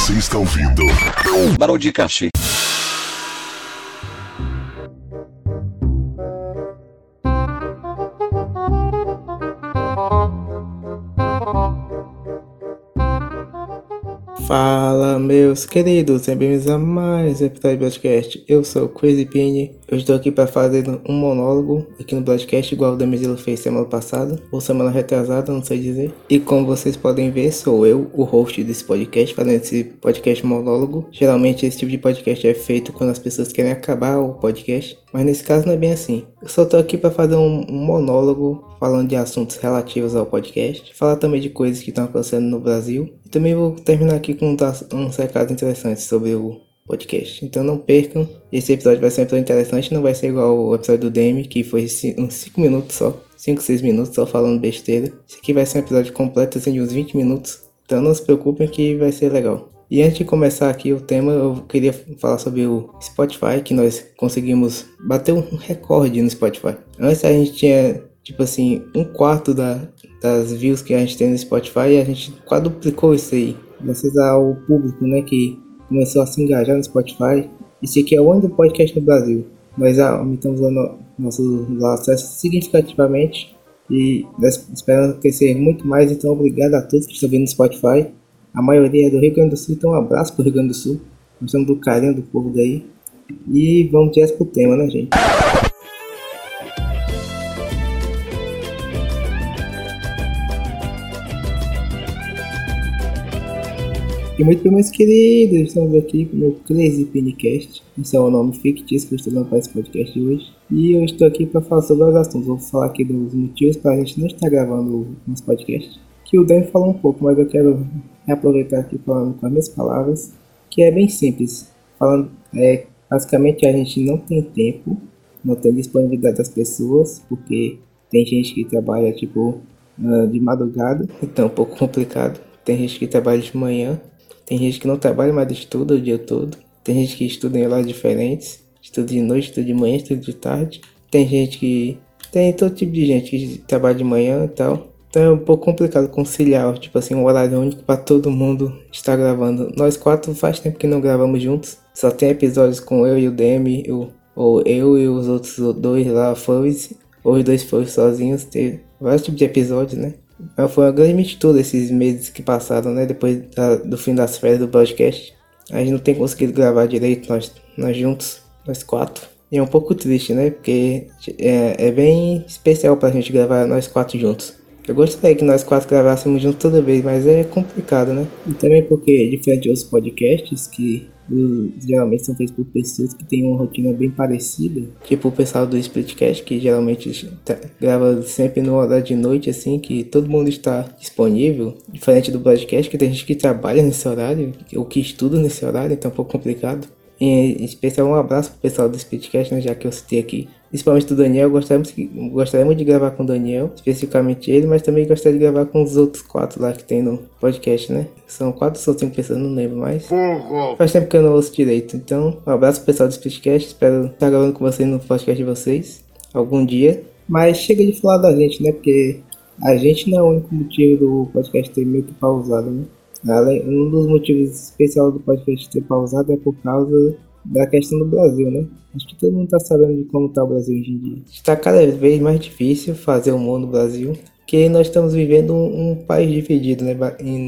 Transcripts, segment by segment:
Você está ouvindo Barodicast. Fala, meus queridos, bem-vindos a mais um episódio do podcast. Eu sou o Crazy Pini. Eu estou aqui para fazer um monólogo aqui no podcast, igual o Damizilo fez semana passada, ou semana retrasada, não sei dizer. E como vocês podem ver, sou eu, o host desse podcast, fazendo esse podcast monólogo. Geralmente esse tipo de podcast é feito quando as pessoas querem acabar o podcast, mas nesse caso não é bem assim. Eu só tô aqui para fazer um, monólogo falando de assuntos relativos ao podcast, falar também de coisas que estão acontecendo no Brasil também vou terminar aqui com uns recados interessantes sobre o podcast. Então não percam, esse episódio vai ser um episódio interessante, não vai ser igual o episódio do Demi, que foi uns 5 minutos só, 5, 6 minutos só falando besteira. Esse aqui vai ser um episódio completo, assim, de uns 20 minutos, então não se preocupem que vai ser legal. E antes de começar aqui o tema, eu queria falar sobre o Spotify, que nós conseguimos bater um recorde no Spotify. Antes a gente tinha, tipo assim, um quarto da, das views que a gente tem no Spotify, a gente quadruplicou isso aí. Graças ao público, né, que começou a se engajar no Spotify. Esse aqui é o único podcast no Brasil. Nós aumentamos o nosso acesso significativamente e nós esperamos crescer muito mais. Então, obrigado a todos que estão vendo no Spotify. A maioria é do Rio Grande do Sul, então um abraço pro Rio Grande do Sul. Nós do carinho do povo daí. E vamos direto pro tema, né, gente? E muito bem, meus queridos, estamos aqui com o Crazy Pinicast. Esse é o nome fictício que eu estou dando para esse podcast de hoje. E eu estou aqui para falar sobre os assuntos. Vou falar aqui dos motivos para a gente não estar gravando nosso podcast. Que o Dan falou um pouco, mas eu quero reaproveitar aqui falando com as minhas palavras. Que é bem simples. Falando, é, basicamente a gente não tem tempo, não tem disponibilidade das pessoas, porque tem gente que trabalha tipo ah, de madrugada, então é um pouco complicado. Tem gente que trabalha de manhã tem gente que não trabalha, mas estuda o dia todo. Tem gente que estuda em horários diferentes. Estuda de noite, estuda de manhã, estuda de tarde. Tem gente que. Tem todo tipo de gente que trabalha de manhã e tal. Então é um pouco complicado conciliar, tipo assim, um horário único para todo mundo estar gravando. Nós quatro faz tempo que não gravamos juntos. Só tem episódios com eu e o Demi, ou eu e os outros dois lá, fãs, ou os dois fãs sozinhos. Tem vários tipos de episódios, né? Foi uma grande mistura esses meses que passaram, né? Depois da, do fim das férias do podcast. A gente não tem conseguido gravar direito, nós, nós juntos, nós quatro. E é um pouco triste, né? Porque é, é bem especial pra gente gravar nós quatro juntos. Eu gostaria que nós quatro gravássemos juntos toda vez, mas é complicado, né? E também porque, diferente de outros podcasts, que geralmente são feitos por pessoas que têm uma rotina bem parecida, tipo o pessoal do Splitcast, que geralmente tá, grava sempre no horário de noite, assim, que todo mundo está disponível, diferente do podcast, que tem gente que trabalha nesse horário, ou que estuda nesse horário, então é um pouco complicado. Em especial um abraço pro pessoal do Splitcast, né, já que eu citei aqui principalmente do Daniel, gostaríamos, gostaríamos de gravar com o Daniel, especificamente ele, mas também gostaria de gravar com os outros quatro lá que tem no podcast, né? São quatro ou cinco pessoas, não lembro mais. Faz tempo que eu não ouço direito, então um abraço pro pessoal do podcast, espero estar gravando com vocês no podcast de vocês algum dia. Mas chega de falar da gente, né? Porque a gente não é o único motivo do podcast ter meio que pausado, né? Um dos motivos especiais do podcast ter pausado é por causa da questão do Brasil, né? Acho que todo mundo tá sabendo de como tá o Brasil hoje em dia. Está cada vez mais difícil fazer humor no Brasil, porque nós estamos vivendo um, um país dividido, né?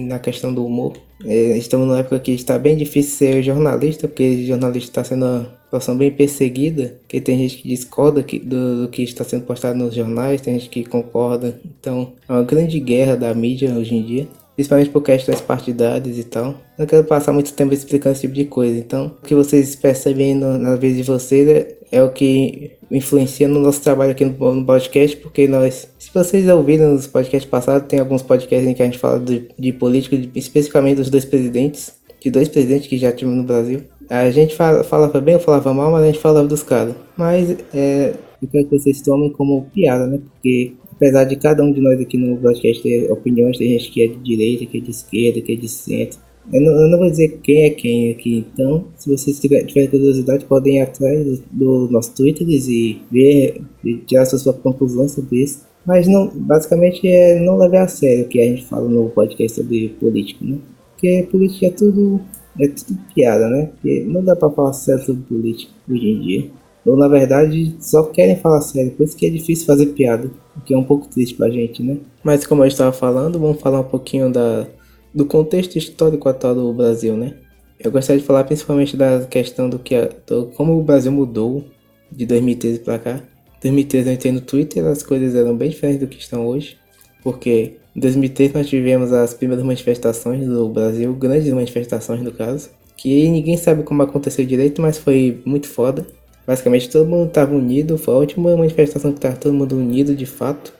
Na questão do humor. É, estamos numa época que está bem difícil ser jornalista, porque jornalista está sendo uma situação bem perseguida, que tem gente que discorda que, do, do, que está sendo postado nos jornais, tem gente que concorda. Então, é uma grande guerra da mídia hoje em dia principalmente por questões partidárias e tal. Não quero passar muito tempo explicando esse tipo de coisa. Então, o que vocês percebem na vez de vocês é, é, o que influencia no nosso trabalho aqui no, no, podcast, porque nós, se vocês ouviram nos podcasts passados, tem alguns podcasts em que a gente fala de, de política, de, especificamente dos dois presidentes, de dois presidentes que já tivemos no Brasil. A gente fala, falava bem ou falava mal, mas a gente falava dos caras. Mas é, eu quero que vocês tomem como piada, né? Porque apesar de cada um de nós aqui no podcast ter opiniões, tem gente que é de direita, que é de esquerda, que é de centro. Eu não, eu não vou dizer quem é quem aqui, então, se vocês tiverem tiver curiosidade, podem ir atrás do, nosso Twitter e ver, e tirar suas conclusões sobre isso. Mas não, basicamente é não levar a sério o que a gente fala no podcast sobre política, né? Porque política é tudo é tudo piada, né? Porque não dá pra falar sério sobre política hoje em dia. Ou na verdade só querem falar sério, por isso que é difícil fazer piada, o que é um pouco triste pra gente, né? Mas como eu estava falando, vamos falar um pouquinho da, do contexto histórico atual do Brasil, né? Eu gostaria de falar principalmente da questão do que do, como o Brasil mudou de 2013 para cá. Em 2013 eu entrei no Twitter, as coisas eram bem diferentes do que estão hoje, porque em 2013 nós tivemos as primeiras manifestações do Brasil, grandes manifestações no caso, que ninguém sabe como aconteceu direito, mas foi muito foda. Basicamente todo mundo estava unido, foi a última manifestação que estava todo mundo unido de fato.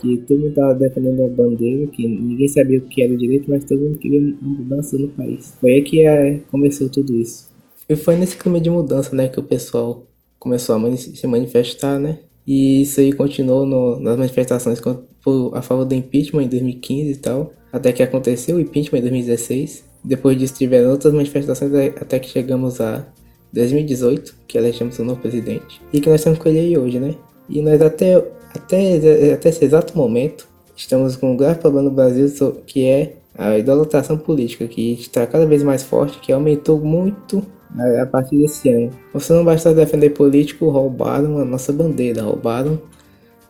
Que todo mundo estava defendendo a bandeira, que ninguém sabia o que era direito, mas todo mundo queria uma mudança no país. Foi aí que é, começou tudo isso. E foi nesse clima de mudança, né, que o pessoal começou a se manifestar, né? E isso aí continuou no, nas manifestações a favor do impeachment em 2015 e tal, até que aconteceu o impeachment em 2016. Depois disso tiveram outras manifestações até que chegamos a 2018, que elegemos o novo presidente, e que nós estamos com ele aí hoje, né? E nós até, até, até esse exato momento estamos com um grave problema no Brasil, que é a idolatração política, que está cada vez mais forte, que aumentou muito a partir desse ano. Você não basta defender político, roubaram a nossa bandeira, roubaram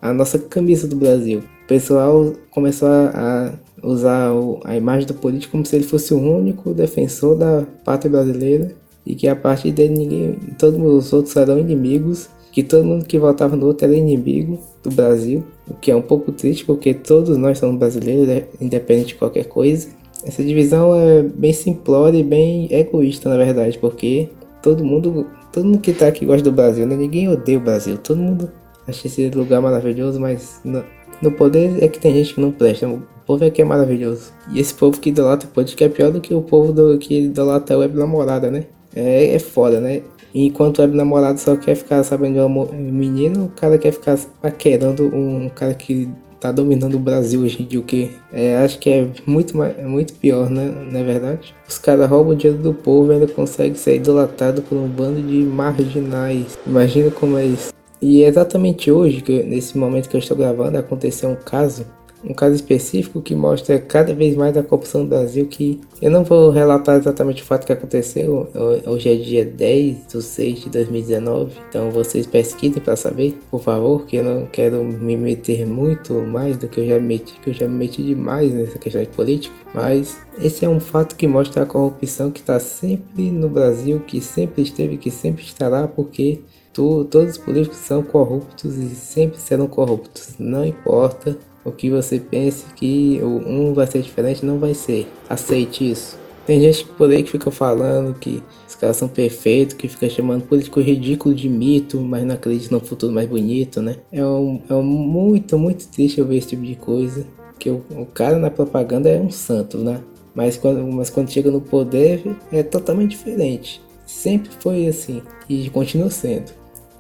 a nossa camisa do Brasil. O pessoal começou a usar a imagem do político como se ele fosse o único defensor da pátria brasileira e que a partir dele ninguém, todos os outros eram inimigos, que todo mundo que votava no outro era inimigo do Brasil, o que é um pouco triste porque todos nós somos brasileiros, né, independente de qualquer coisa. Essa divisão é bem simplória e bem egoísta, na verdade, porque todo mundo, todo mundo que tá aqui gosta do Brasil, né? Ninguém odeia o Brasil, todo mundo acha esse lugar maravilhoso, mas no, no poder é que tem gente que não presta. O povo é que é maravilhoso. E esse povo que idolatra o que é pior do que o povo do, que idolatra a web namorada, né? É, é foda, né? Enquanto o namorado só quer ficar sabendo de um menino, o cara quer ficar paquerando um cara que tá dominando o Brasil hoje em dia, o que é, acho que é muito, mais, é muito pior, né? Não é verdade? Os caras roubam o dinheiro do povo e ainda conseguem ser idolatrado por um bando de marginais. Imagina como é isso. E é exatamente hoje, que, nesse momento que eu estou gravando, aconteceu um caso um caso específico que mostra cada vez mais a corrupção no Brasil, que eu não vou relatar exatamente o fato que aconteceu, hoje é dia 10 de 6 de 2019, então vocês pesquisem para saber, por favor, que eu não quero me meter muito mais do que eu já me meti, que eu já me meti demais nessa questão de política, mas esse é um fato que mostra a corrupção que está sempre no Brasil, que sempre esteve, que sempre estará, porque tu, todos os políticos são corruptos e sempre serão corruptos, não importa o que você pensa que um vai ser diferente, não vai ser. Aceite isso. Tem gente por aí que fica falando que os caras são perfeitos, que fica chamando político ridículo de mito, mas não acredita no futuro mais bonito, né? É, um, é um muito, muito triste eu ver esse tipo de coisa. Que o, o cara na propaganda é um santo, né? Mas quando, mas quando chega no poder é totalmente diferente. Sempre foi assim e continua sendo.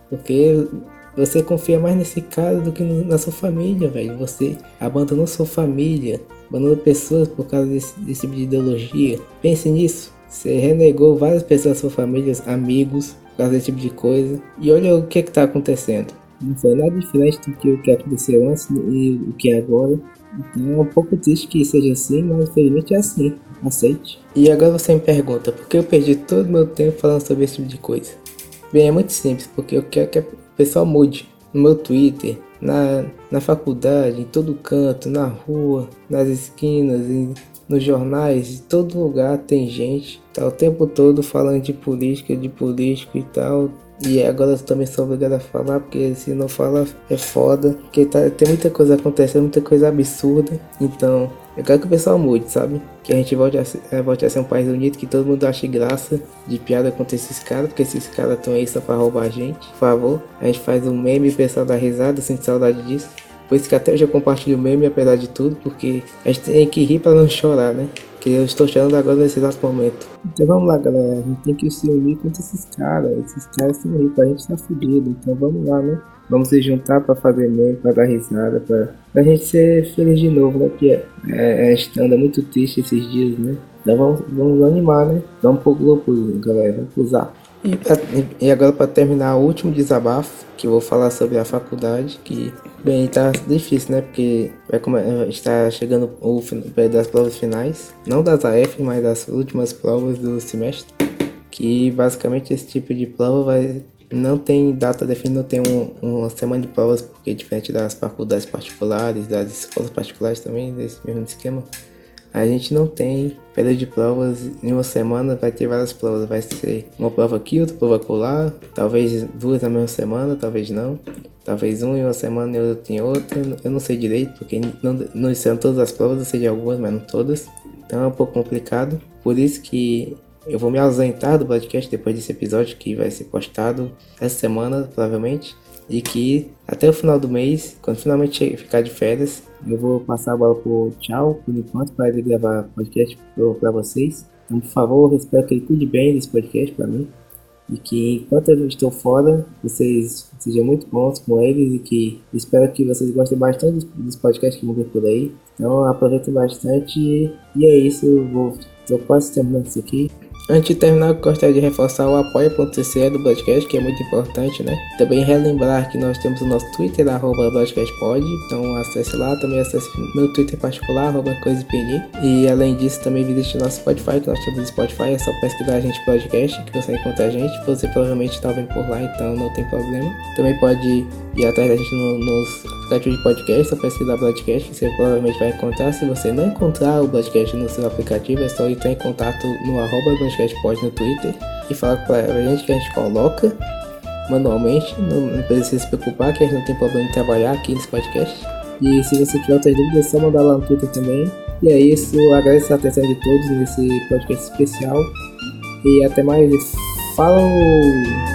Porque você confia mais nesse cara do que na sua família, velho. Você abandonou sua família, abandonou pessoas por causa desse, desse tipo de ideologia. Pense nisso. Você renegou várias pessoas da sua família, amigos, por causa desse tipo de coisa. E olha o que está acontecendo. Não foi nada diferente do que o que aconteceu antes e o que é agora. Então é um pouco triste que seja assim, mas infelizmente é assim. Aceite. E agora você me pergunta, por que eu perdi todo o meu tempo falando sobre esse tipo de coisa? Bem, é muito simples, porque eu quero que o pessoal mude. No meu Twitter, na, na faculdade, em todo canto, na rua, nas esquinas, em, nos jornais, em todo lugar tem gente, tá o tempo todo falando de política, de político e tal. E agora eu também sou obrigado a falar, porque se não falar é foda. Porque tá, tem muita coisa acontecendo, muita coisa absurda. Então, eu quero que o pessoal mude, sabe? Que a gente volte a, ser, é, volte a ser um país unido, que todo mundo ache graça de piada contra esses caras, porque esses caras estão aí só pra roubar a gente. Por favor, a gente faz um meme e o pessoal dá risada, sinto saudade disso. Por isso que até hoje eu compartilho o meme, apesar de tudo, porque a gente tem que rir pra não chorar, né? Que eu estou chorando agora nesse exato momento. Então vamos lá, galera. A gente tem que se unir contra esses caras. Esses caras são ricos, a gente tá fudido. Então vamos lá, né? Vamos se juntar para fazer meme, para dar risada, para a gente ser feliz de novo, né? Porque é, a gente anda muito triste esses dias, né? Então vamos, vamos animar, né? Vamos pro grupo, galera. Vamos usar. E, pra, e agora para terminar o último desabafo, que eu vou falar sobre a faculdade, que bem, tá difícil, né? Porque vai como, está chegando o das provas finais, não das AF, mas das últimas provas do semestre, que basicamente esse tipo de prova vai não tem data definida, não tem um, uma semana de provas, porque é diferente das faculdades particulares, das escolas particulares também, desse mesmo esquema. A gente não tem período de provas em uma semana, vai ter várias provas. Vai ser uma prova aqui, outra prova colar, talvez duas na mesma semana, talvez não. Talvez uma em uma semana e outra em outra. Eu não sei direito, porque não, não são todas as provas, eu sei de algumas, mas não todas. Então é um pouco complicado. Por isso que eu vou me ausentar do podcast depois desse episódio que vai ser postado essa semana, provavelmente. E que até o final do mês, quando finalmente ficar de férias, eu vou passar a bola pro tchau, por enquanto, para ele gravar podcast para vocês. Então, por favor, espero que ele cuide bem desse podcast para mim. E que enquanto eu estou fora, vocês sejam muito bons com eles e que espero que vocês gostem bastante dos podcasts que vão vir por aí. Então aproveitem bastante e é isso, eu vou, tô quase terminando isso aqui. Antes de terminar, eu gostaria de reforçar o apoia.cc do podcast, que é muito importante, né? Também relembrar que nós temos o nosso Twitter, arroba podcastpod, então acesse lá, também acesse meu Twitter particular, arroba coisapni. E além disso, também visite nosso Spotify, que nós temos no Spotify, é só pesquisar a gente podcast, que você encontra a gente. Você provavelmente está vendo por lá, então não tem problema. Também pode ir atrás da gente no, nos aplicativos de podcast, só pesquisar podcast, você provavelmente vai encontrar. Se você não encontrar o podcast no seu aplicativo, é só entrar em contato no arroba podcast pode no Twitter e falar pra gente que a gente coloca manualmente. Não, não precisa se preocupar que a gente não tem problema em trabalhar aqui nesse podcast. E se você tiver outras dúvidas, é só mandar lá no Twitter também. E é isso, agradeço a atenção de todos nesse podcast especial. E até mais. Falou!